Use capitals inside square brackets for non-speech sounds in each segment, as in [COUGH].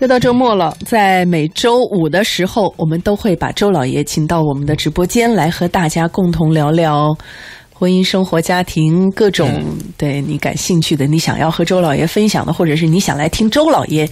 又到周末了，在每周五的时候，我们都会把周老爷请到我们的直播间来和大家共同聊聊婚姻、生活、家庭各种对你感兴趣的、你想要和周老爷分享的，或者是你想来听周老爷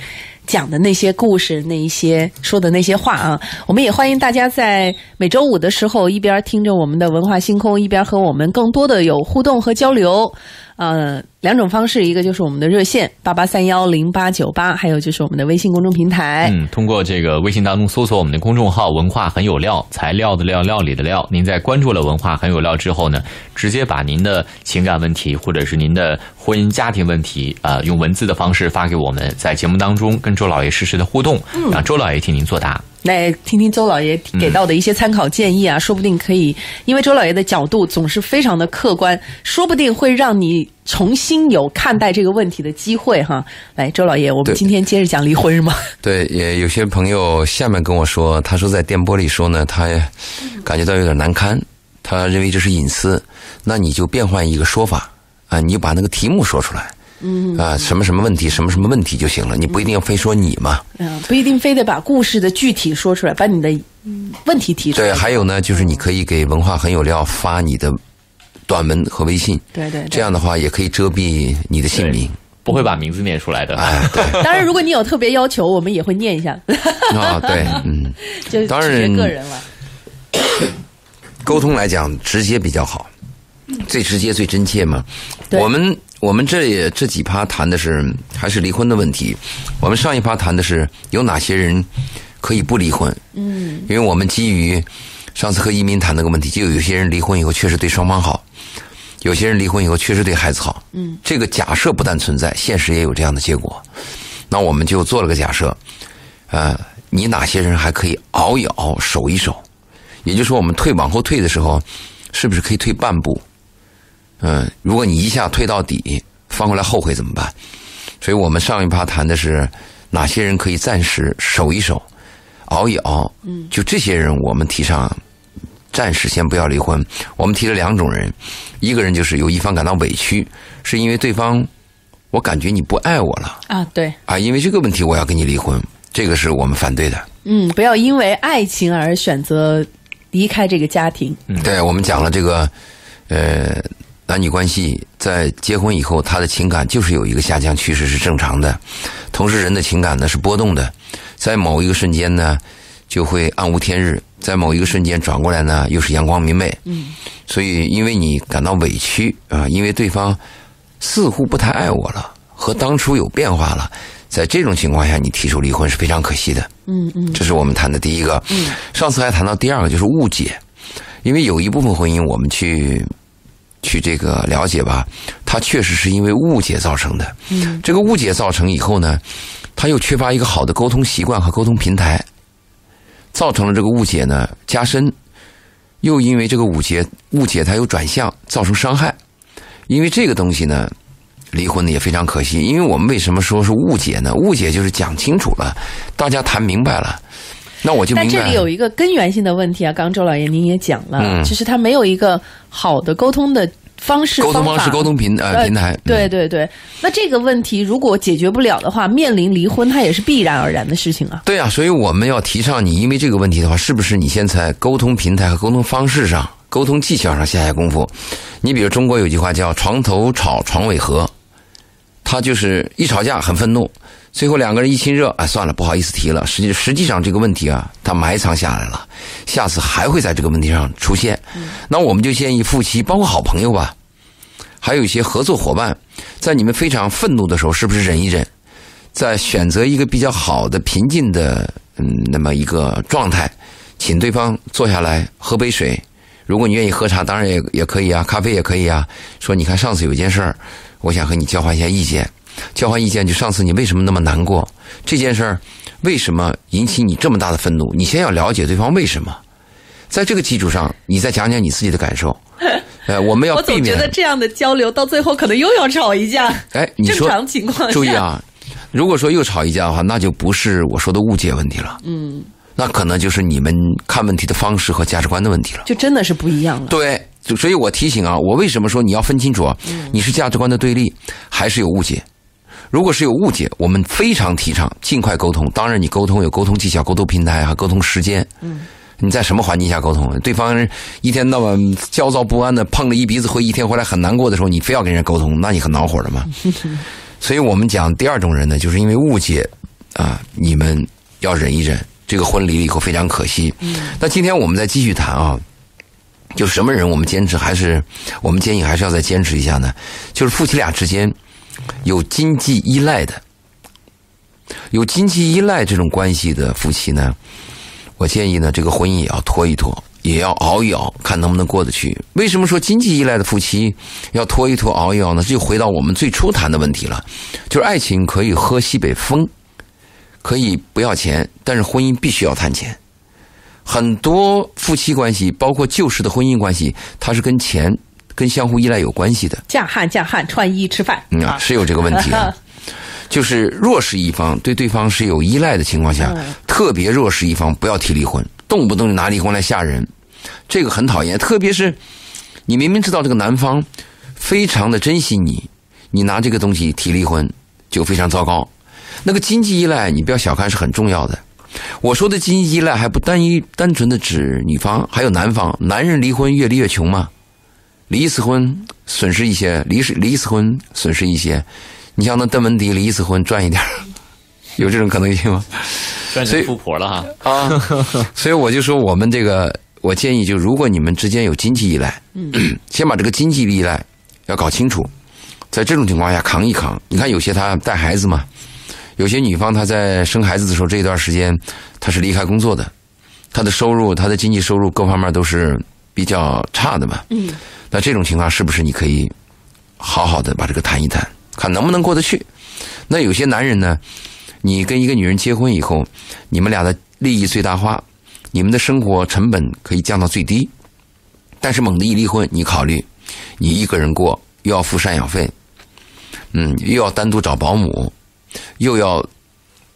讲的那些故事、那一些说的那些话啊。我们也欢迎大家在每周五的时候一边听着我们的文化星空，一边和我们更多的有互动和交流。呃，两种方式，一个就是我们的热线八八三幺零八九八，还有就是我们的微信公众平台。嗯，通过这个微信当中搜索我们的公众号“文化很有料”，材料的料，料理的料。您在关注了“文化很有料”之后呢，直接把您的情感问题或者是您的婚姻家庭问题，呃，用文字的方式发给我们，在节目当中跟周老爷实时的互动，让周老爷替您作答。来听听周老爷给到的一些参考建议啊，说不定可以，因为周老爷的角度总是非常的客观，说不定会让你重新有看待这个问题的机会哈。来，周老爷，我们今天接着讲离婚是吗？[LAUGHS] 对，也有些朋友下面跟我说，他说在电波里说呢，他感觉到有点难堪，他认为这是隐私，那你就变换一个说法啊，你就把那个题目说出来，嗯啊，什么什么问题，什么什么问题就行了，你不一定要非说你嘛。嗯，不一定非得把故事的具体说出来，把你的问题提出来。对，还有呢，就是你可以给文化很有料发你的短文和微信，对对对这样的话也可以遮蔽你的姓名。不会把名字念出来的。哎，对 [LAUGHS] 当然，如果你有特别要求，我们也会念一下，[LAUGHS] 啊，对，嗯。[LAUGHS] 就当然取决个人了。沟通来讲，直接比较好，最直接、最真切嘛。我们我们这也这几趴谈的是还是离婚的问题，我们上一趴谈的是有哪些人可以不离婚。嗯，因为我们基于上次和移民谈那个问题，就有些人离婚以后确实对双方好，有些人离婚以后确实对孩子好。嗯，这个假设不但存在，现实也有这样的结果。那我们就做了个假设，呃，你哪些人还可以熬一熬、守一守？也就是说，我们退往后退的时候，是不是可以退半步？嗯，如果你一下推到底，翻过来后悔怎么办？所以我们上一趴谈的是哪些人可以暂时守一守、熬一熬。嗯，就这些人，我们提倡暂时先不要离婚。我们提了两种人，一个人就是有一方感到委屈，是因为对方我感觉你不爱我了啊，对，啊，因为这个问题我要跟你离婚，这个是我们反对的。嗯，不要因为爱情而选择离开这个家庭。嗯对，我们讲了这个，呃，男女关系在结婚以后，他的情感就是有一个下降趋势，是正常的。同时，人的情感呢是波动的，在某一个瞬间呢就会暗无天日，在某一个瞬间转过来呢又是阳光明媚。嗯，所以因为你感到委屈啊、因为对方似乎不太爱我了，和当初有变化了。在这种情况下，你提出离婚是非常可惜的。嗯嗯，这是我们谈的第一个。嗯，上次还谈到第二个，就是误解，因为有一部分婚姻我们去去这个了解吧，它确实是因为误解造成的。嗯，这个误解造成以后呢，他又缺乏一个好的沟通习惯和沟通平台，造成了这个误解呢加深，又因为这个误解误解他又转向，造成伤害。因为这个东西呢，离婚呢也非常可惜。因为我们为什么说是误解呢？误解就是讲清楚了，大家谈明白了，那我就明白。但这里有一个根源性的问题啊，刚刚周老爷您也讲了，嗯就是他没有一个好的沟通的方式、沟通方式、沟通平呃平台。对对对，那这个问题如果解决不了的话，面临离婚，它也是必然而然的事情啊。对啊，所以我们要提倡你，因为这个问题的话，是不是你先在沟通平台和沟通方式上、沟通技巧上下下功夫？你比如中国有句话叫“床头吵，床尾和”，他就是一吵架很愤怒，最后两个人一亲热，哎，算了，不好意思提了。实际实际上这个问题啊，他埋藏下来了，下次还会在这个问题上出现。那我们就建议夫妻，包括好朋友吧，还有一些合作伙伴，在你们非常愤怒的时候，是不是忍一忍？在选择一个比较好的、平静的，嗯，那么一个状态，请对方坐下来喝杯水。如果你愿意喝茶，当然也也可以啊，咖啡也可以啊。说你看上次有件事儿，我想和你交换一下意见。交换意见就上次你为什么那么难过？这件事儿为什么引起你这么大的愤怒？你先要了解对方为什么，在这个基础上，你再讲讲你自己的感受。[LAUGHS] 呃，我们要我避免总觉得这样的交流到最后可能又要吵一架。哎，你正说常情况下注意啊，如果说又吵一架的话，那就不是我说的误解问题了。嗯，那可能就是你们看问题的方式和价值观的问题了。就真的是不一样了。对，所以我提醒啊，我为什么说你要分清楚啊？你是价值观的对立，还是有误解？如果是有误解，我们非常提倡尽快沟通。当然，你沟通有沟通技巧、沟通平台和沟通时间。嗯，你在什么环境下沟通？对方一天到晚焦躁不安的，碰了一鼻子灰，一天回来很难过的时候，你非要跟人家沟通，那你很恼火的嘛。[LAUGHS] 所以我们讲第二种人呢，就是因为误解啊，你们要忍一忍。这个婚离了以后非常可惜。嗯，那今天我们再继续谈啊，就什么人我们坚持还是我们建议还是要再坚持一下呢？就是夫妻俩之间有经济依赖的，有经济依赖这种关系的夫妻呢，我建议呢，这个婚姻也要拖一拖，也要熬一熬，看能不能过得去。为什么说经济依赖的夫妻要拖一拖、熬一熬呢？这就回到我们最初谈的问题了，就是爱情可以喝西北风。可以不要钱，但是婚姻必须要谈钱。很多夫妻关系，包括旧式的婚姻关系，它是跟钱、跟相互依赖有关系的。嫁汉嫁汉，穿衣吃饭，啊，是有这个问题的。[LAUGHS] 就是弱势一方对对方是有依赖的情况下，特别弱势一方不要提离婚，动不动就拿离婚来吓人，这个很讨厌。特别是你明明知道这个男方非常的珍惜你，你拿这个东西提离婚，就非常糟糕。那个经济依赖，你不要小看，是很重要的。我说的经济依赖还不单一单纯的指女方，还有男方。男人离婚越离越穷嘛，离一次婚损失一些，离离一次婚损失一些。你像那邓文迪离一次婚赚一点，[LAUGHS] 有这种可能性吗？赚成富婆了哈啊！[LAUGHS] 所以我就说，我们这个，我建议就，如果你们之间有经济依赖，[CLEARS THROAT] 先把这个经济依赖要搞清楚，在这种情况下扛一扛。你看有些他带孩子嘛。有些女方她在生孩子的时候这一段时间，她是离开工作的，她的收入、她的经济收入各方面都是比较差的嘛。嗯。那这种情况是不是你可以好好的把这个谈一谈，看能不能过得去？那有些男人呢，你跟一个女人结婚以后，你们俩的利益最大化，你们的生活成本可以降到最低，但是猛地一离婚，你考虑你一个人过，又要付赡养费，嗯，又要单独找保姆。又要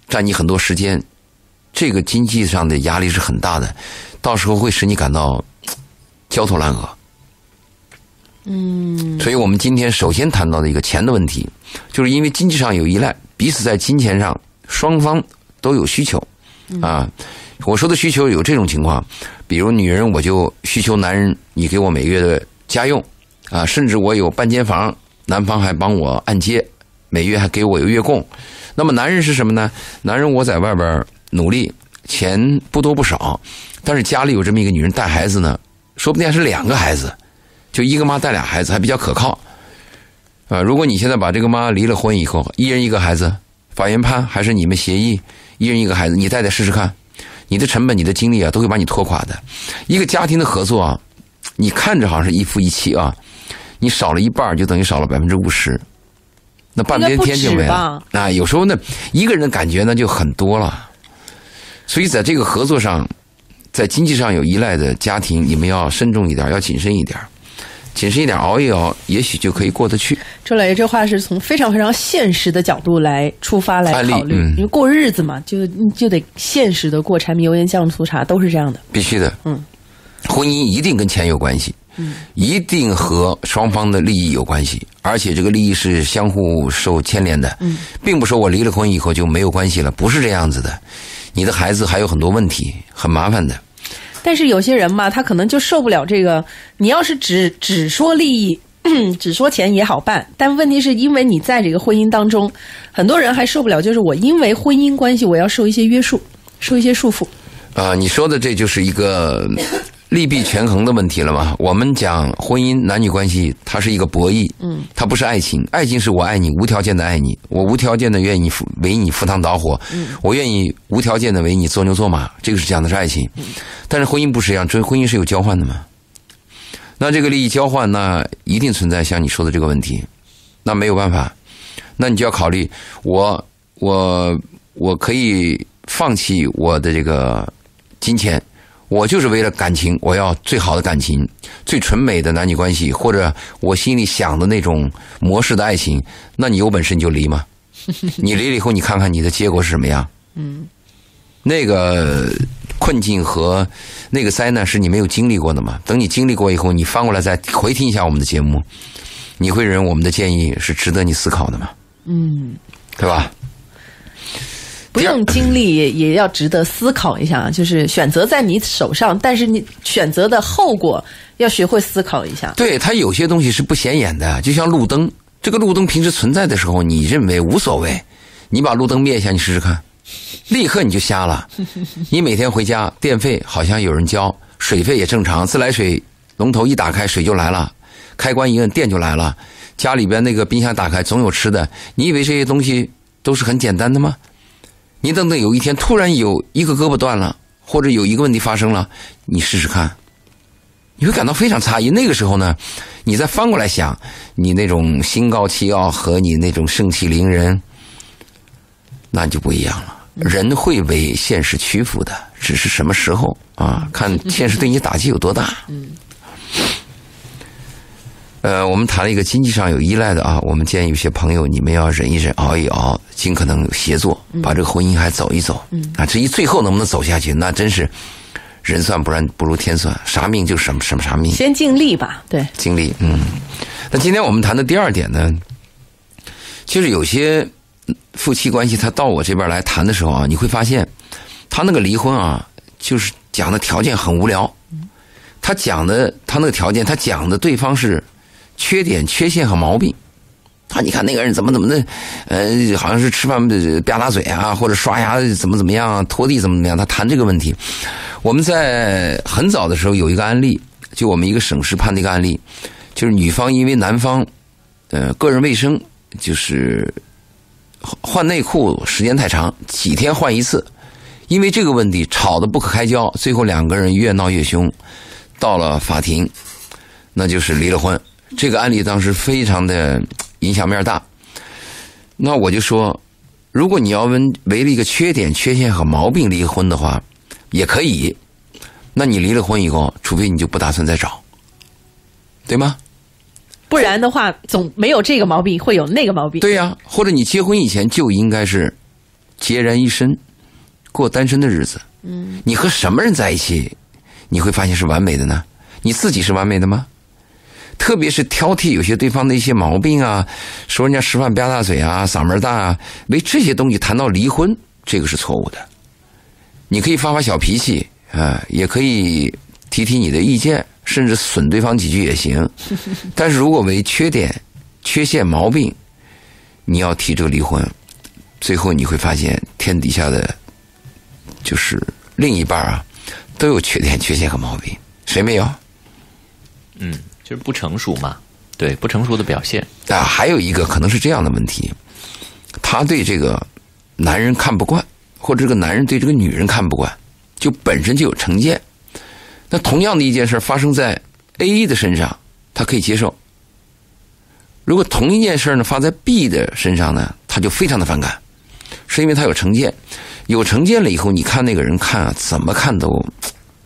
占你很多时间，这个经济上的压力是很大的，到时候会使你感到焦头烂额。嗯，所以我们今天首先谈到的一个钱的问题，就是因为经济上有依赖，彼此在金钱上双方都有需求啊。我说的需求有这种情况，比如女人我就需求男人你给我每个月的家用啊，甚至我有半间房，男方还帮我按揭。每月还给我一个月供，那么男人是什么呢？男人我在外边努力，钱不多不少，但是家里有这么一个女人带孩子呢，说不定还是两个孩子，就一个妈带俩孩子还比较可靠。啊，如果你现在把这个妈离了婚以后，一人一个孩子，法院判还是你们协议，一人一个孩子，你带带试试看，你的成本、你的精力啊，都会把你拖垮的。一个家庭的合作啊，你看着好像是一夫一妻啊，你少了一半，就等于少了百分之五十。那半边天就没了啊！有时候呢，一个人的感觉呢就很多了，所以在这个合作上，在经济上有依赖的家庭，你们要慎重一点，要谨慎一点，谨慎一点，熬一熬，也许就可以过得去。周老爷这话是从非常非常现实的角度来出发来考虑，因为过日子嘛，就就得现实的过，柴米油盐酱醋茶都是这样的，必须的。嗯，婚姻一定跟钱有关系。嗯，一定和双方的利益有关系，而且这个利益是相互受牵连的。嗯，并不说我离了婚以后就没有关系了，不是这样子的。你的孩子还有很多问题，很麻烦的。但是有些人嘛，他可能就受不了这个。你要是只只说利益，[CLEARS THROAT] 只说钱也好办，但问题是因为你在这个婚姻当中，很多人还受不了，就是我因为婚姻关系，我要受一些约束，受一些束缚。啊，你说的这就是一个。利弊权衡的问题了嘛？我们讲婚姻男女关系，它是一个博弈，嗯，它不是爱情。爱情是我爱你，无条件的爱你，我无条件的愿意为你赴汤蹈火，嗯，我愿意无条件的为你做牛做马，这个是讲的是爱情。但是婚姻不是一样，这婚姻是有交换的嘛？那这个利益交换，那一定存在像你说的这个问题，那没有办法，那你就要考虑，我我我可以放弃我的这个金钱。我就是为了感情，我要最好的感情，最纯美的男女关系，或者我心里想的那种模式的爱情。那你有本事你就离嘛，[LAUGHS] 你离了以后，你看看你的结果是什么样？嗯，那个困境和那个灾难是你没有经历过的嘛？等你经历过以后，你翻过来再回听一下我们的节目，你会认为我们的建议是值得你思考的嘛？嗯。对吧？不用经历也也要值得思考一下，就是选择在你手上，但是你选择的后果要学会思考一下。对，它有些东西是不显眼的，就像路灯，这个路灯平时存在的时候，你认为无所谓，你把路灯灭一下，你试试看，立刻你就瞎了。[LAUGHS] 你每天回家，电费好像有人交，水费也正常，自来水龙头一打开，水就来了，开关一摁，电就来了。家里边那个冰箱打开，总有吃的。你以为这些东西都是很简单的吗？你等等，有一天突然有一个胳膊断了，或者有一个问题发生了，你试试看，你会感到非常诧异。那个时候呢，你再翻过来想，你那种心高气傲和你那种盛气凌人，那就不一样了。人会为现实屈服的，只是什么时候啊？看现实对你打击有多大。嗯。呃，我们谈了一个经济上有依赖的啊，我们建议有些朋友你们要忍一忍，熬一熬，尽可能协作，把这个婚姻还走一走。嗯啊，至于最后能不能走下去，那真是人算不然不如天算，啥命就什么什么啥命。先尽力吧，对，尽力。嗯，那今天我们谈的第二点呢，就是有些夫妻关系，他到我这边来谈的时候啊，你会发现他那个离婚啊，就是讲的条件很无聊。他讲的他那个条件，他讲的对方是。缺点、缺陷和毛病，啊，你看那个人怎么怎么的，呃，好像是吃饭的吧嗒嘴啊，或者刷牙怎么怎么样，拖地怎么怎么样，他谈这个问题。我们在很早的时候有一个案例，就我们一个省市判的一个案例，就是女方因为男方，呃，个人卫生就是换内裤时间太长，几天换一次，因为这个问题吵得不可开交，最后两个人越闹越凶，到了法庭，那就是离了婚。这个案例当时非常的影响面大，那我就说，如果你要问为了一个缺点、缺陷和毛病离婚的话，也可以。那你离了婚以后，除非你就不打算再找，对吗？不然的话，总没有这个毛病，会有那个毛病。对呀，或者你结婚以前就应该是孑然一身，过单身的日子。嗯，你和什么人在一起，你会发现是完美的呢？你自己是完美的吗？特别是挑剔有些对方的一些毛病啊，说人家吃饭吧嗒嘴啊，嗓门大啊，为这些东西谈到离婚，这个是错误的。你可以发发小脾气啊，也可以提提你的意见，甚至损对方几句也行。[LAUGHS] 但是如果为缺点、缺陷、毛病，你要提这个离婚，最后你会发现天底下的就是另一半啊，都有缺点、缺陷和毛病，谁没有？嗯。就是不成熟嘛，对不成熟的表现啊，还有一个可能是这样的问题，他对这个男人看不惯，或者这个男人对这个女人看不惯，就本身就有成见。那同样的一件事发生在 A 的身上，他可以接受；如果同一件事呢发在 B 的身上呢，他就非常的反感，是因为他有成见，有成见了以后，你看那个人看啊，怎么看都。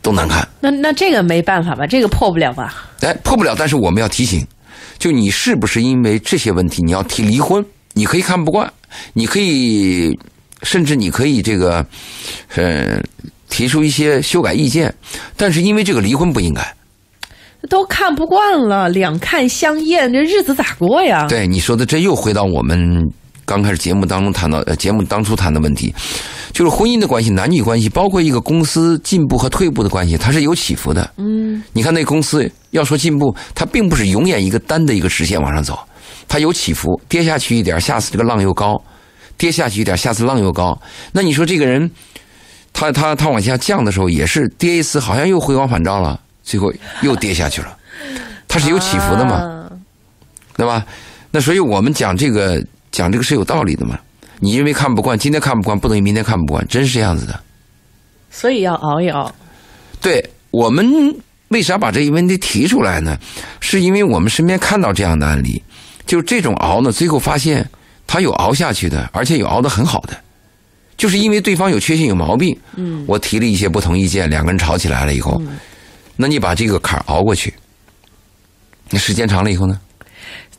都难看，那那这个没办法吧？这个破不了吧？哎，破不了。但是我们要提醒，就你是不是因为这些问题你要提离婚？你可以看不惯，你可以甚至你可以这个，呃，提出一些修改意见。但是因为这个离婚不应该，都看不惯了，两看相厌，这日子咋过呀？对你说的，这又回到我们刚开始节目当中谈到，呃，节目当初谈的问题。就是婚姻的关系，男女关系，包括一个公司进步和退步的关系，它是有起伏的。嗯，你看那公司要说进步，它并不是永远一个单的一个直线往上走，它有起伏，跌下去一点，下次这个浪又高；跌下去一点，下次浪又高。那你说这个人，他他他往下降的时候，也是跌一次，好像又回光返照了，最后又跌下去了。它是有起伏的嘛，对吧？那所以我们讲这个讲这个是有道理的嘛。你因为看不惯，今天看不惯，不等于明天看不惯，真是这样子的。所以要熬一熬。对我们为啥把这一问题提出来呢？是因为我们身边看到这样的案例，就这种熬呢，最后发现他有熬下去的，而且有熬得很好的，就是因为对方有缺陷有毛病。嗯。我提了一些不同意见，两个人吵起来了以后，那你把这个坎熬过去，那时间长了以后呢？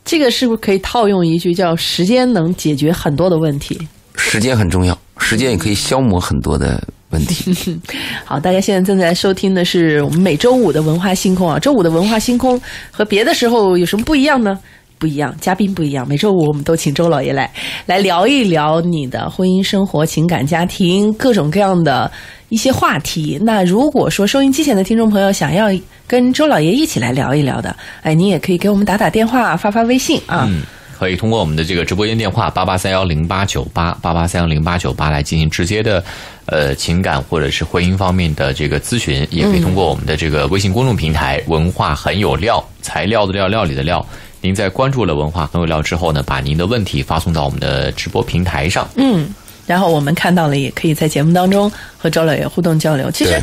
这个是不是可以套用一句叫“时间能解决很多的问题”？时间很重要，时间也可以消磨很多的问题。[LAUGHS] 好，大家现在正在收听的是我们每周五的文化星空啊。周五的文化星空和别的时候有什么不一样呢？不一样，嘉宾不一样。每周五我们都请周老爷来来聊一聊你的婚姻生活、情感、家庭各种各样的一些话题。那如果说收音机前的听众朋友想要跟周老爷一起来聊一聊的，哎，你也可以给我们打打电话、发发微信啊。嗯，可以通过我们的这个直播间电话八八三幺零八九八八八三幺零八九八来进行直接的呃情感或者是婚姻方面的这个咨询，也可以通过我们的这个微信公众平台“文化很有料”，材料的料，料理的料。您在关注了“文化很有料”之后呢，把您的问题发送到我们的直播平台上。嗯，然后我们看到了，也可以在节目当中和周老爷互动交流。其实，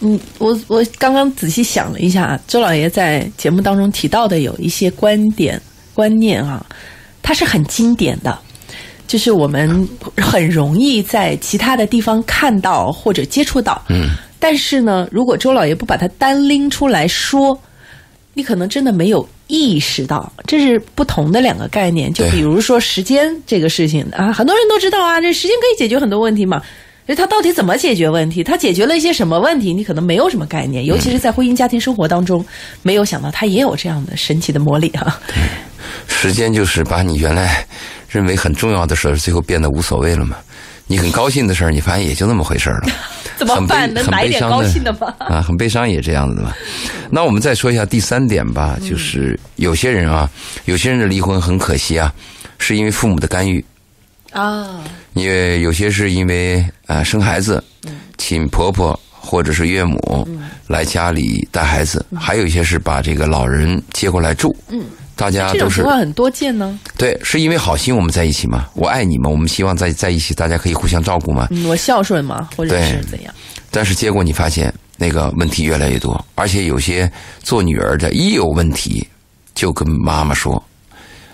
嗯，我我刚刚仔细想了一下，周老爷在节目当中提到的有一些观点观念啊，它是很经典的，就是我们很容易在其他的地方看到或者接触到。嗯，但是呢，如果周老爷不把它单拎出来说，你可能真的没有意识到，这是不同的两个概念。就比如说时间这个事情啊，很多人都知道啊，这时间可以解决很多问题嘛。就他到底怎么解决问题？他解决了一些什么问题？你可能没有什么概念，尤其是在婚姻家庭生活当中，没有想到他也有这样的神奇的魔力啊！时间就是把你原来认为很重要的事儿，最后变得无所谓了嘛。你很高兴的事儿，你发现也就那么回事儿了。怎么办？很悲能来一点高兴的吗？[LAUGHS] 啊，很悲伤也这样子的嘛。那我们再说一下第三点吧，就是有些人啊，有些人的离婚很可惜啊，是因为父母的干预，啊，因为有些是因为啊、呃生孩子，请婆婆或者是岳母来家里带孩子，还有一些是把这个老人接过来住。嗯，大家都是情况很多见呢。对，是因为好心我们在一起嘛，我爱你们，我们希望在在一起，大家可以互相照顾嘛。嗯，我孝顺嘛，或者是怎样？但是结果你发现那个问题越来越多，而且有些做女儿的一有问题就跟妈妈说，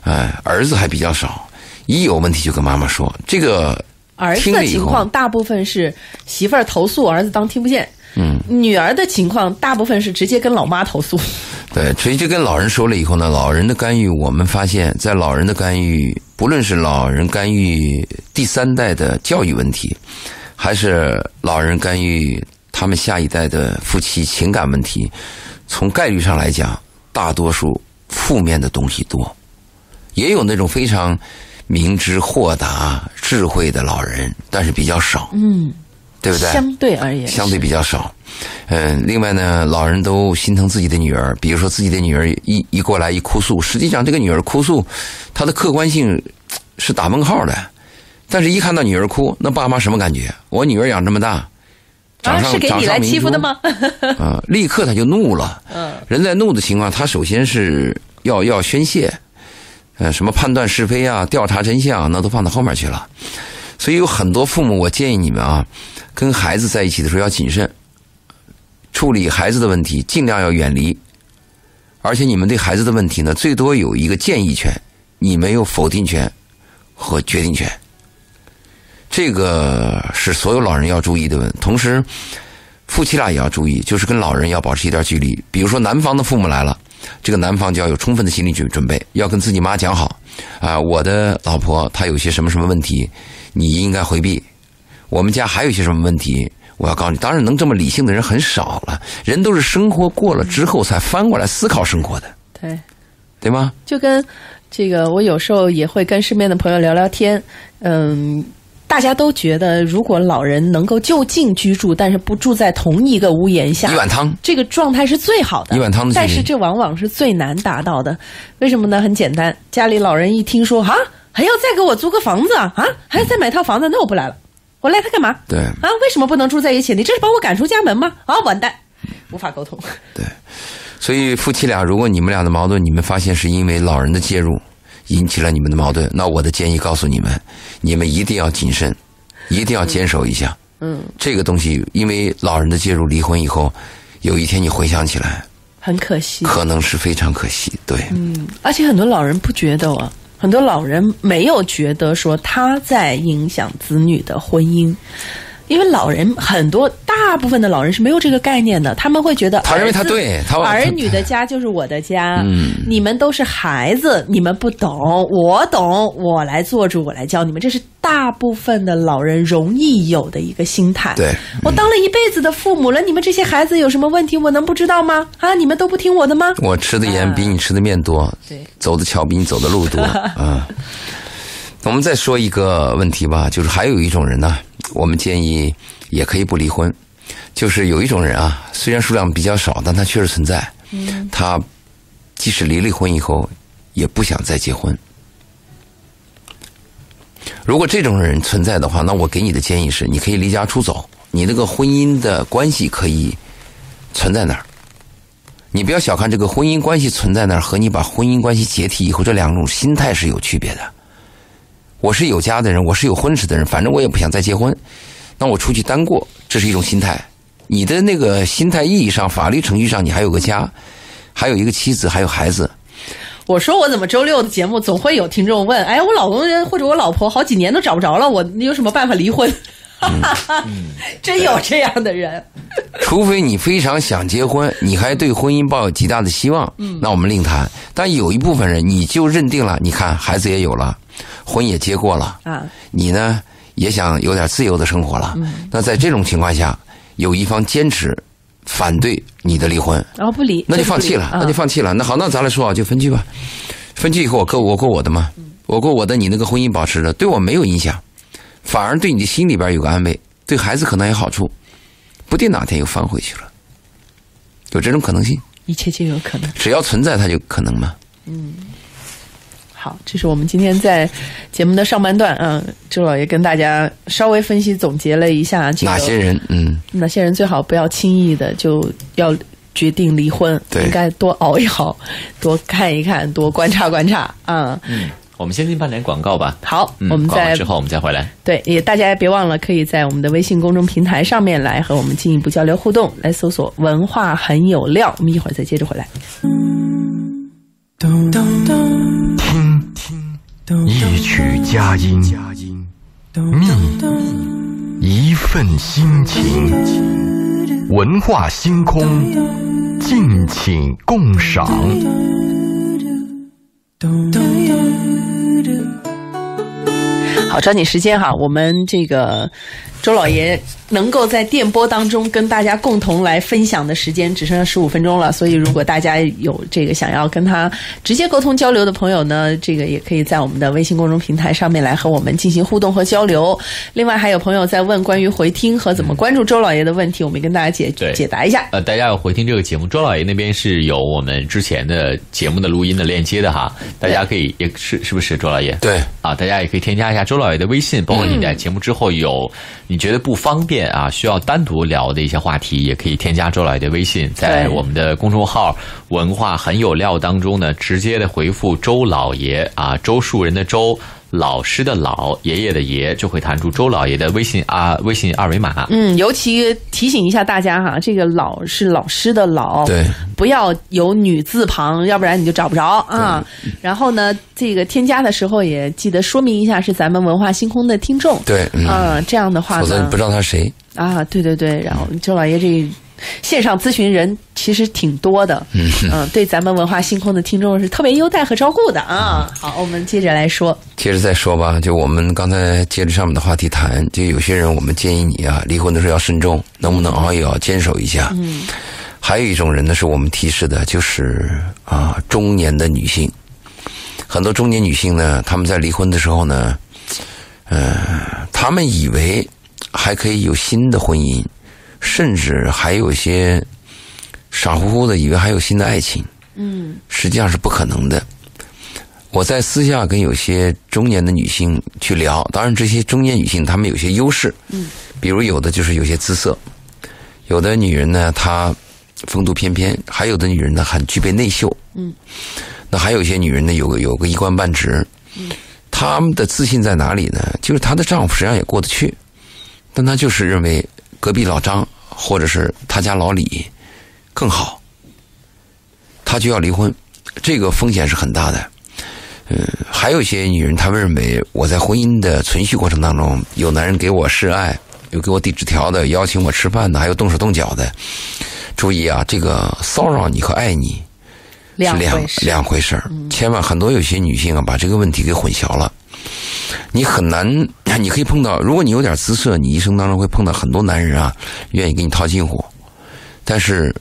哎，儿子还比较少，一有问题就跟妈妈说，这个儿子的情况大部分是媳妇儿投诉，儿子当听不见。嗯，女儿的情况大部分是直接跟老妈投诉。对，所以这跟老人说了以后呢，老人的干预，我们发现，在老人的干预，不论是老人干预第三代的教育问题，还是老人干预他们下一代的夫妻情感问题，从概率上来讲，大多数负面的东西多，也有那种非常明知豁达、智慧的老人，但是比较少，嗯，对不对？相对而言，相对比较少。嗯，另外呢，老人都心疼自己的女儿，比如说自己的女儿一一过来一哭诉，实际上这个女儿哭诉，她的客观性是打问号的，但是一看到女儿哭，那爸妈什么感觉？我女儿养这么大，掌啊，上、是给你来掌上明珠欺负的吗？[LAUGHS] 啊，立刻他就怒了。嗯，人在怒的情况，他首先是要要宣泄，呃，什么判断是非啊、调查真相，那都放到后面去了。所以有很多父母，我建议你们啊，跟孩子在一起的时候要谨慎，处理孩子的问题尽量要远离，而且你们对孩子的问题呢，最多有一个建议权，你没有否定权和决定权。这个是所有老人要注意的问，同时。夫妻俩也要注意，就是跟老人要保持一段距离。比如说，男方的父母来了，这个男方就要有充分的心理准准备，要跟自己妈讲好啊，我的老婆她有些什么什么问题，你应该回避。我们家还有一些什么问题，我要告诉你。当然，能这么理性的人很少了，人都是生活过了之后才翻过来思考生活的，对，对吗？就跟这个，我有时候也会跟身边的朋友聊聊天，嗯。大家都觉得，如果老人能够就近居住，但是不住在同一个屋檐下，一碗汤，这个状态是最好的。一碗汤的但是这往往是最难达到的。为什么呢？很简单，家里老人一听说啊，还要再给我租个房子啊，啊，还要再买套房子，那我不来了，我赖他干嘛？对啊，为什么不能住在一起？你这是把我赶出家门吗？啊，完蛋，无法沟通。对。所以夫妻俩，如果你们俩的矛盾，你们发现是因为老人的介入引起了你们的矛盾，那我的建议告诉你们，你们一定要谨慎。一定要坚守一下。嗯，这个东西，因为老人的介入，离婚以后，有一天你回想起来，很可惜，可能是非常可惜。对，嗯，而且很多老人不觉得啊，很多老人没有觉得说他在影响子女的婚姻。因为老人很多，大部分的老人是没有这个概念的，他们会觉得他认为他对他儿女的家就是我的家，嗯你们都是孩子，你们不懂，我懂，我来做主，我来教你们，这是大部分的老人容易有的一个心态。对，我当了一辈子的父母了，你们这些孩子有什么问题，我能不知道吗？啊，你们都不听我的吗？我吃的盐比你吃的面多，对，走的桥比你走的路多啊。[LAUGHS] 我们再说一个问题吧，就是还有一种人呢，我们建议也可以不离婚，就是有一种人啊，虽然数量比较少，但他确实存在。嗯，他即使离了婚以后，也不想再结婚。如果这种人存在的话，那我给你的建议是，你可以离家出走，你那个婚姻的关系可以存在那儿。你不要小看这个婚姻关系存在那儿和你把婚姻关系解体以后这两种心态是有区别的。我是有家的人，我是有婚史的人，反正我也不想再结婚，那我出去单过，这是一种心态。你的那个心态意义上，法律程序上，你还有个家，还有一个妻子，还有孩子。我说我怎么周六的节目总会有听众问，哎，我老公或者我老婆好几年都找不着了，我有什么办法离婚？[LAUGHS] 真有这样的人。除非你非常想结婚，你还对婚姻抱有极大的希望，那我们另谈。但有一部分人，你就认定了，你看孩子也有了，婚也结过了，啊，你呢也想有点自由的生活了。那在这种情况下，有一方坚持反对你的离婚，然后不离，那就放弃了，啊那就放弃了。那好，那咱来说啊，就分居吧。分居以后，我过我过我的嘛，我过我的，你那个婚姻保持着，对我没有影响，反而对你的心里边有个安慰，对孩子可能有好处，不定哪天又翻回去了，有这种可能性。一切皆有可能。只要存在，它就可能嘛。好，这是我们今天在节目的上半段，嗯，周老爷跟大家稍微分析总结了一下，这个哪些人，嗯，哪些人最好不要轻易的就要决定离婚，对应该多熬一熬，[LAUGHS] 多看一看，多观察观察啊。嗯，我们先进半点广告吧。好，嗯，我们在广告之后我们再回来。对也大家也别忘了，可以在我们的微信公众平台上面来和我们进一步交流互动，来搜索“文化很有料”。我们一会儿再接着回来。听听一曲佳音，觅一份心情，文化星空，敬请共赏。好，抓紧时间哈，我们这个周老爷能够在电波当中跟大家共同来分享的时间只剩下十五分钟了，所以如果大家有这个想要跟他直接沟通交流的朋友呢，这个也可以在我们的微信公众平台上面来和我们进行互动和交流。另外还有朋友在问关于回听和怎么关注周老爷的问题，我们也跟大家解解答一下。呃，大家要回听这个节目，周老爷那边是有我们之前的节目的录音的链接的哈，大家可以也是是不是周老爷？对，啊，大家也可以添加一下周老爷的微信，包括你在节目之后有你觉得不方便啊，需要单独聊的一些话题，也可以添加周老爷的微信，在我们的公众号“文化很有料”当中呢，直接的回复“周老爷”啊，周树人的周。老师的老，爷爷的爷，就会弹出周老爷的微信啊，微信二维码。嗯，尤其提醒一下大家哈，这个“老”是老师的“老”，对，不要有女字旁，要不然你就找不着啊。然后呢，这个添加的时候也记得说明一下是咱们文化星空的听众，对，嗯，啊，这样的话呢否则你不，知道他是谁。啊，对对对，然后周老爷这线上咨询人其实挺多的，嗯。对咱们文化星空的听众是特别优待和照顾的啊。好，我们接着来说，接着再说吧，就我们刚才接着上面的话题谈，就有些人我们建议你啊，离婚的时候要慎重，能不能熬也要坚守一下。嗯，还有一种人呢，是我们提示的，就是啊，中年的女性，很多中年女性呢，她们在离婚的时候呢，呃，她们以为还可以有新的婚姻，甚至还有些傻乎乎的以为还有新的爱情。嗯，实际上是不可能的。我在私下跟有些中年的女性去聊，当然这些中年女性她们有些优势，嗯，比如有的就是有些姿色，有的女人呢她风度翩翩，还有的女人呢很具备内秀，嗯，那还有一些女人呢有个有个一官半职，嗯，她们的自信在哪里呢？就是她的丈夫实际上也过得去，但她就是认为隔壁老张或者是他家老李更好，他就要离婚，这个风险是很大的。嗯，还有一些女人，她们认为我在婚姻的存续过程当中，有男人给我示爱，有给我递纸条的，邀请我吃饭的，还有动手动脚的。注意啊，这个骚扰你和爱你是两两回事，两回事儿。千万很多有些女性啊，把这个问题给混淆了。你很难，[COUGHS] 你可以碰到，如果你有点姿色，你一生当中会碰到很多男人啊，愿意给你套近乎。但是，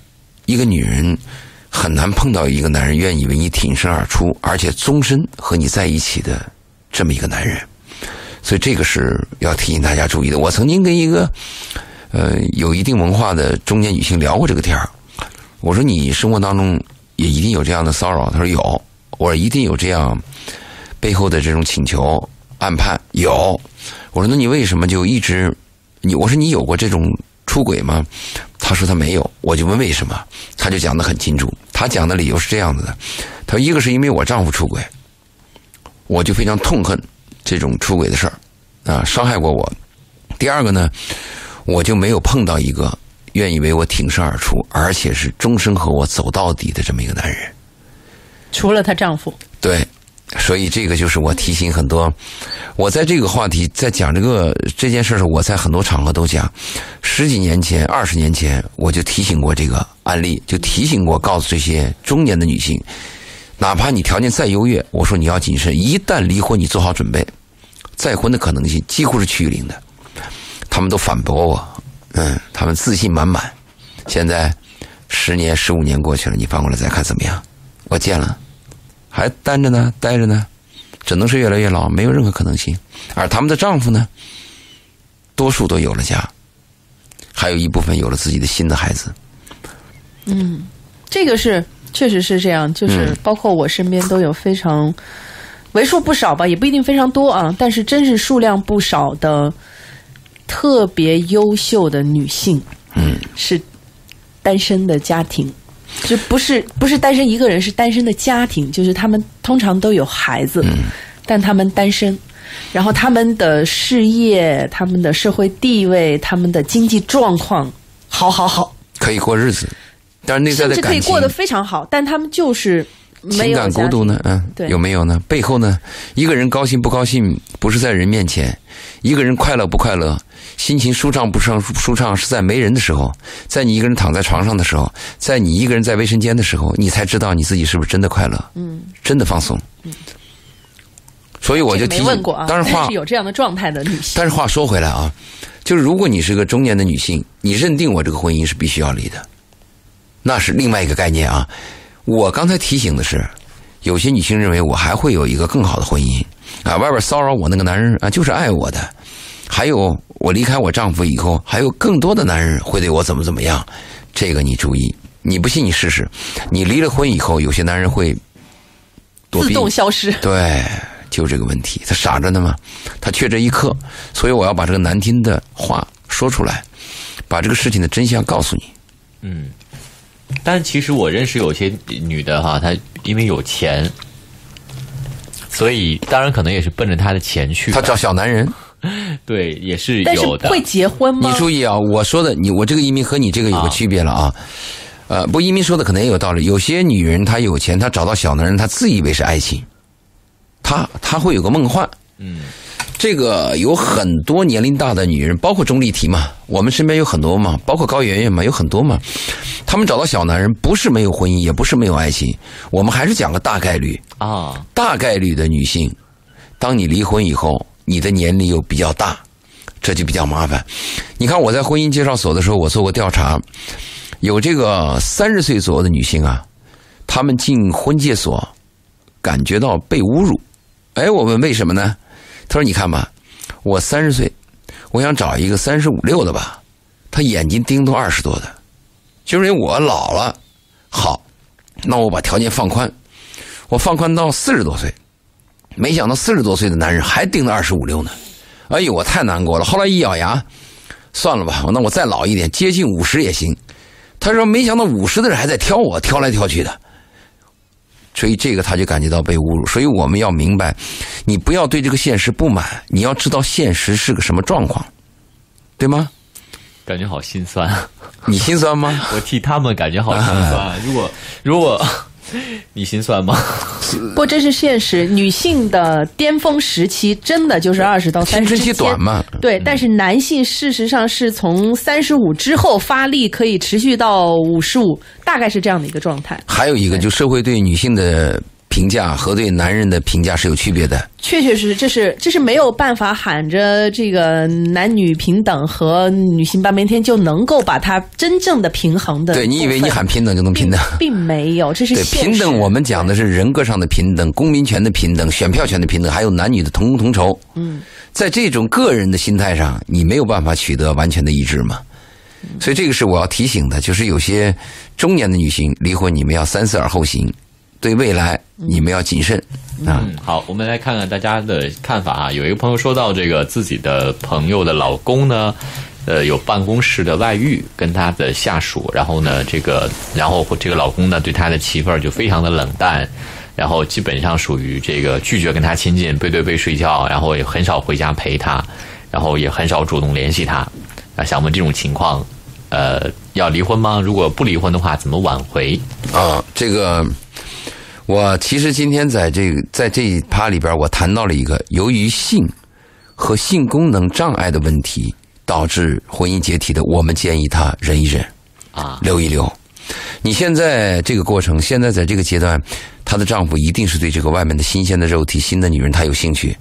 一个女人很难碰到一个男人愿意为你挺身而出，而且终身和你在一起的这么一个男人。所以，这个是要提醒大家注意的。我曾经跟一个呃有一定文化的中年女性聊过这个天儿。我说：“你生活当中也一定有这样的骚扰？”她说：“有。”我说：“一定有这样背后的这种请求。”暗判有，我说那你为什么就一直你？我说你有过这种出轨吗？他说他没有，我就问为什么，他就讲的很清楚。他讲的理由是这样子的：他说一个是因为我丈夫出轨，我就非常痛恨这种出轨的事儿啊，伤害过我；第二个呢，我就没有碰到一个愿意为我挺身而出，而且是终身和我走到底的这么一个男人。除了她丈夫，对。所以这个就是我提醒很多，我在这个话题在讲这个这件事儿时，我在很多场合都讲。十几年前、二十年前，我就提醒过这个案例，就提醒过，告诉这些中年的女性，哪怕你条件再优越，我说你要谨慎，一旦离婚，你做好准备，再婚的可能性几乎是趋于零的。他们都反驳我，嗯，他们自信满满。现在十年、十五年过去了，你翻过来再看怎么样？我见了。还单着呢，待着呢，只能是越来越老，没有任何可能性。而他们的丈夫呢，多数都有了家，还有一部分有了自己的新的孩子。嗯，这个是确实是这样，就是包括我身边都有非常为数不少吧，也不一定非常多啊，但是真是数量不少的特别优秀的女性，嗯，是单身的家庭。就不是不是单身一个人，是单身的家庭，就是他们通常都有孩子，但他们单身，然后他们的事业、他们的社会地位、他们的经济状况好好好，可以过日子，但是内在的感情可以过得非常好，但他们就是情感孤独呢？嗯，有没有呢？背后呢？一个人高兴不高兴，不是在人面前；一个人快乐不快乐。心情舒畅不舒舒畅，是在没人的时候，在你一个人躺在床上的时候，在你一个人在卫生间的时候，你才知道你自己是不是真的快乐，嗯，真的放松。嗯，所以我就提醒，过啊当然话是有这样的状态的女性。但是话说回来啊，就是如果你是个中年的女性，你认定我这个婚姻是必须要离的，那是另外一个概念啊。我刚才提醒的是，有些女性认为我还会有一个更好的婚姻啊，外边骚扰我那个男人啊，就是爱我的。还有，我离开我丈夫以后，还有更多的男人会对我怎么怎么样？这个你注意，你不信你试试。你离了婚以后，有些男人会自动消失。对，就这个问题，他傻着呢嘛，他缺这一刻。所以我要把这个难听的话说出来，把这个事情的真相告诉你。嗯，但其实我认识有些女的哈，她因为有钱，所以当然可能也是奔着他的钱去。他找小男人。[LAUGHS] 对，也是有的。会结婚吗？你注意啊，我说的你，我这个移民和你这个有个区别了啊。呃，不，移民说的可能也有道理。有些女人她有钱，她找到小男人，她自以为是爱情，她她会有个梦幻。嗯，这个有很多年龄大的女人，包括钟丽缇嘛，我们身边有很多嘛，包括高圆圆嘛，有很多嘛。他们找到小男人，不是没有婚姻，也不是没有爱情。我们还是讲个大概率啊，大概率的女性，当你离婚以后。你的年龄又比较大，这就比较麻烦。你看我在婚姻介绍所的时候，我做过调查，有这个三十岁左右的女性啊，她们进婚介所感觉到被侮辱。哎，我问为什么呢？他说：“你看吧，我三十岁，我想找一个三十五六的吧，他眼睛盯都二十多的，就是因为我老了。好，那我把条件放宽，我放宽到四十多岁。”没想到四十多岁的男人还盯着二十五六呢，哎呦，我太难过了。后来一咬牙，算了吧，那我再老一点，接近五十也行。他说，没想到五十的人还在挑我，挑来挑去的。所以这个他就感觉到被侮辱。所以我们要明白，你不要对这个现实不满，你要知道现实是个什么状况，对吗？感觉好心酸，你心酸吗？[LAUGHS] 我替他们感觉好心酸。如果如果。[LAUGHS] 你心酸吗？[LAUGHS] 不，这是现实。女性的巅峰时期真的就是二十到三十青春期短嘛？对，但是男性事实上是从三十五之后发力可以持续到五十五，大概是这样的一个状态。还有一个，就社会对女性的。评价和对男人的评价是有区别的。确确实实，这是这是没有办法喊着这个男女平等和女性半边天就能够把它真正的平衡的。对你以为你喊平等就能平等？并并没有，这是对平等，我们讲的是人格上的平等、公民权的平等、选票权的平等，还有男女的同工同酬。嗯，在这种个人的心态上，你没有办法取得完全的一致嘛。所以这个是我要提醒的，就是有些中年的女性离婚，你们要三思而后行，对未来你们要谨慎啊。嗯，好，我们来看看大家的看法啊。有一个朋友说到，这个自己的朋友的老公呢，呃，有办公室的外遇，跟他的下属，然后呢，这个，然后这个老公呢，对他的媳妇儿就非常的冷淡，然后基本上属于这个拒绝跟他亲近，背对背睡觉，然后也很少回家陪他，然后也很少主动联系他。啊，想问这种情况，呃，要离婚吗？如果不离婚的话，怎么挽回？啊，这个我其实今天在这个在这一趴里边，我谈到了一个由于性和性功能障碍的问题导致婚姻解体的，我们建议他忍一忍，啊，留一留。你现在这个过程，现在在这个阶段，她的丈夫一定是对这个外面的新鲜的肉体、新的女人他有兴趣。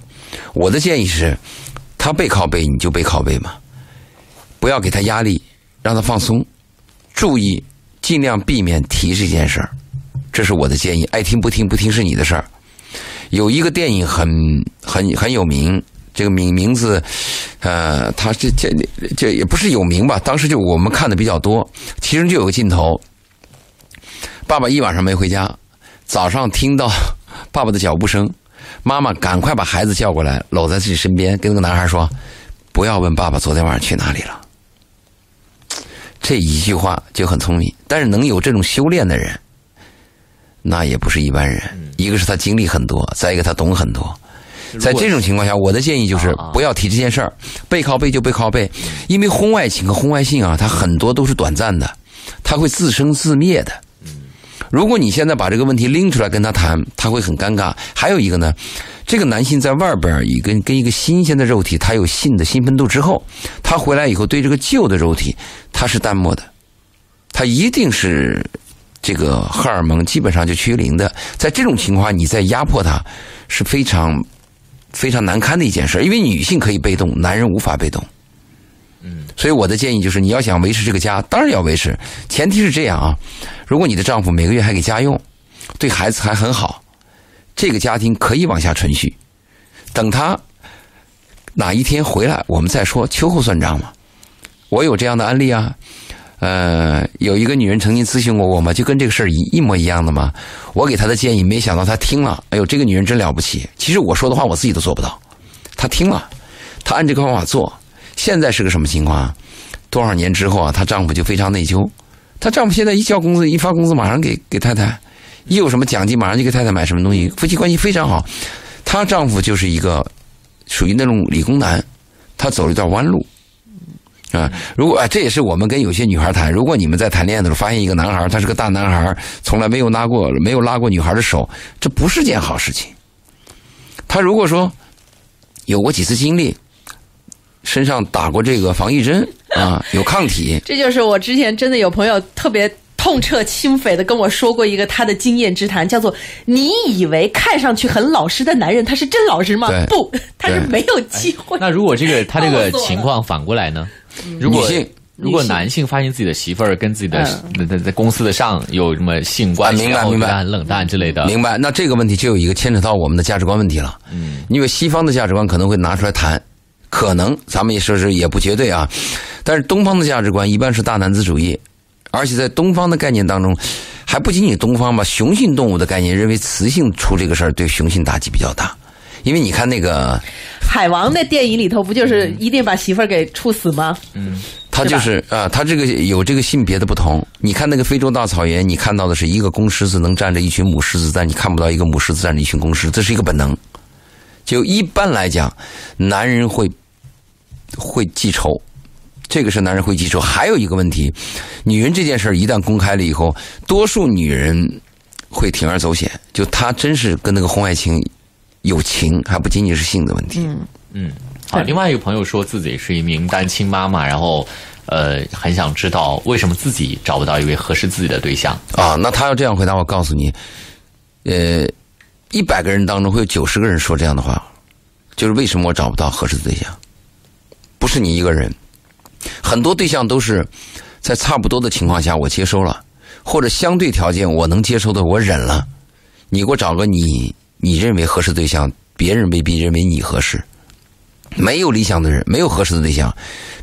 我的建议是，他背靠背你就背靠背嘛，不要给他压力，让他放松，注意尽量避免提这件事儿，这是我的建议。爱听不听不听是你的事儿。有一个电影很很很有名，这个名名字，呃，他这这这也不是有名吧？当时就我们看的比较多，其中就有个镜头，爸爸一晚上没回家，早上听到 [LAUGHS] 爸爸的脚步声，妈妈赶快把孩子叫过来，搂在自己身边，跟那个男孩说：“不要问爸爸昨天晚上去哪里了。”这一句话就很聪明，但是能有这种修炼的人，那也不是一般人。一个是他经历很多，再一个他懂很多。在这种情况下，我的建议就是不要提这件事儿，背靠背就背靠背，因为婚外情和婚外性啊，它很多都是短暂的，它会自生自灭的。如果你现在把这个问题拎出来跟他谈，他会很尴尬。还有一个呢，这个男性在外边儿一跟跟一个新鲜的肉体，他有性的兴奋度之后，他回来以后对这个旧的肉体他是淡漠的，他一定是这个荷尔蒙基本上就趋于零的。在这种情况下，你再压迫他是非常非常难堪的一件事，因为女性可以被动，男人无法被动。嗯，所以我的建议就是，你要想维持这个家，当然要维持，前提是这样啊。如果你的丈夫每个月还给家用，对孩子还很好，这个家庭可以往下存续。等他哪一天回来，我们再说，秋后算账嘛。我有这样的案例啊，呃，有一个女人曾经咨询过我嘛，就跟这个事儿一一模一样的嘛。我给她的建议，没想到她听了，哎呦，这个女人真了不起。其实我说的话我自己都做不到，她听了，她按这个方法做。现在是个什么情况啊？多少年之后啊，她丈夫就非常内疚。她丈夫现在一交工资，一发工资马上给给太太，一有什么奖金马上就给太太买什么东西，夫妻关系非常好。她丈夫就是一个属于那种理工男，他走了一段弯路。啊，如果啊，这也是我们跟有些女孩谈。如果你们在谈恋爱的时候发现一个男孩，他是个大男孩，从来没有拉过没有拉过女孩的手，这不是件好事情。他如果说有过几次经历，身上打过这个防疫针啊，有抗体，这就是我之前真的有朋友特别痛彻心扉的跟我说过一个他的经验之谈，叫做“你以为看上去很老实的男人，他是真老实吗？不，[LAUGHS] 他是没有机会。那如果这个他这个情况反过来呢？如果女性如果男性发现自己的媳妇儿跟自己的嗯在在在公司的上有什么性关系，啊明白然后明白对他很冷淡之类的，明白？那这个问题就有一个牵扯到我们的价值观问题了。嗯，因为西方的价值观可能会拿出来谈，可能咱们也说是也不绝对啊。但是东方的价值观一般是大男子主义，而且在东方的概念当中，还不仅仅东方吧，雄性动物的概念认为雌性出这个事儿对雄性打击比较大。因为你看那个，海王那电影里头不就是一定把媳妇儿给处死吗？嗯他就是啊、他这个有这个性别的不同。你看那个非洲大草原，你看到的是一个公狮子能站着一群母狮子，但你看不到一个母狮子站着一群公狮，这是一个本能。就一般来讲，男人会会记仇，这个是男人会记仇。还有一个问题，女人这件事儿一旦公开了以后，多数女人会铤而走险，就她真是跟那个婚外情有情，还不仅仅是性的问题。嗯，好。另外一个朋友说自己是一名单亲妈妈，然后呃很想知道为什么自己找不到一位合适自己的对象。啊，那他要这样回答，我告诉你，呃，一百个人当中会有九十个人说这样的话，就是为什么我找不到合适的对象？不是你一个人，很多对象都是在差不多的情况下我接收了，或者相对条件我能接受的我忍了，你给我找个你你认为合适对象，别人未必认为你合适。没有理想的人，没有合适的对象，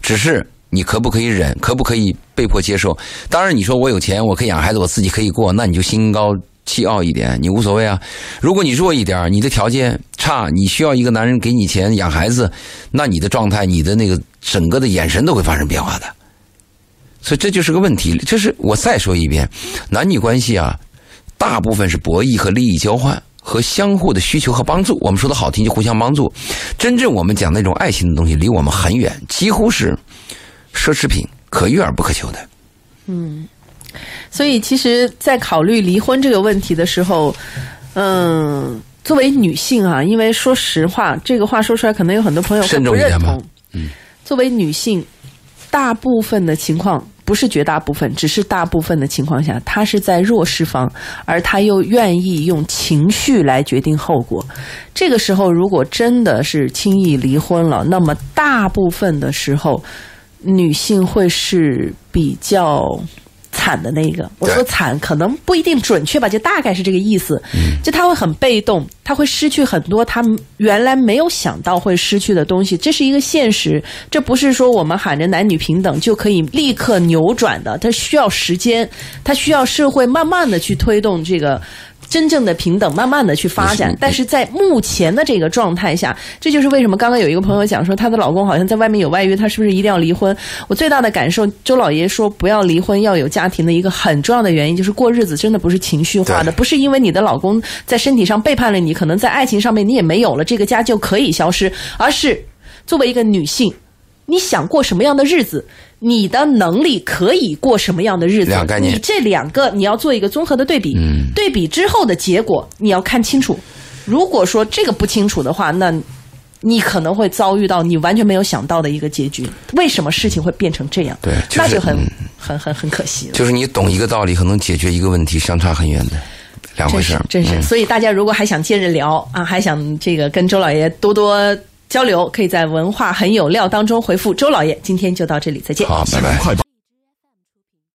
只是你可不可以忍，可不可以被迫接受？当然，你说我有钱，我可以养孩子，我自己可以过，那你就心高气傲一点，你无所谓啊。如果你弱一点，你的条件差，你需要一个男人给你钱养孩子，那你的状态，你的那个整个的眼神都会发生变化的。所以这就是个问题。这是我再说一遍，男女关系啊，大部分是博弈和利益交换。和相互的需求和帮助，我们说的好听就互相帮助。真正我们讲那种爱情的东西，离我们很远，几乎是奢侈品，可遇而不可求的。嗯，所以其实，在考虑离婚这个问题的时候，嗯，作为女性啊，因为说实话，这个话说出来，可能有很多朋友会不认同。嗯，作为女性，大部分的情况。不是绝大部分，只是大部分的情况下，他是在弱势方，而他又愿意用情绪来决定后果。这个时候，如果真的是轻易离婚了，那么大部分的时候，女性会是比较。惨的那个，我说惨可能不一定准确吧，就大概是这个意思。就他会很被动，他会失去很多他原来没有想到会失去的东西，这是一个现实。这不是说我们喊着男女平等就可以立刻扭转的，它需要时间，它需要社会慢慢的去推动这个。真正的平等，慢慢的去发展，但是在目前的这个状态下，这就是为什么刚刚有一个朋友讲说，她的老公好像在外面有外遇，她是不是一定要离婚？我最大的感受，周老爷说不要离婚，要有家庭的一个很重要的原因，就是过日子真的不是情绪化的，不是因为你的老公在身体上背叛了你，可能在爱情上面你也没有了，这个家就可以消失，而是作为一个女性，你想过什么样的日子？你的能力可以过什么样的日子？两概念，你这两个你要做一个综合的对比，对比之后的结果你要看清楚。如果说这个不清楚的话，那你可能会遭遇到你完全没有想到的一个结局。为什么事情会变成这样？对，那就很很很很可惜了。就是你懂一个道理，可能解决一个问题相差很远的两回事。真是，所以大家如果还想接着聊啊，还想这个跟周老爷多多。交流可以在文化很有料当中回复周老爷。今天就到这里，再见。好，拜拜。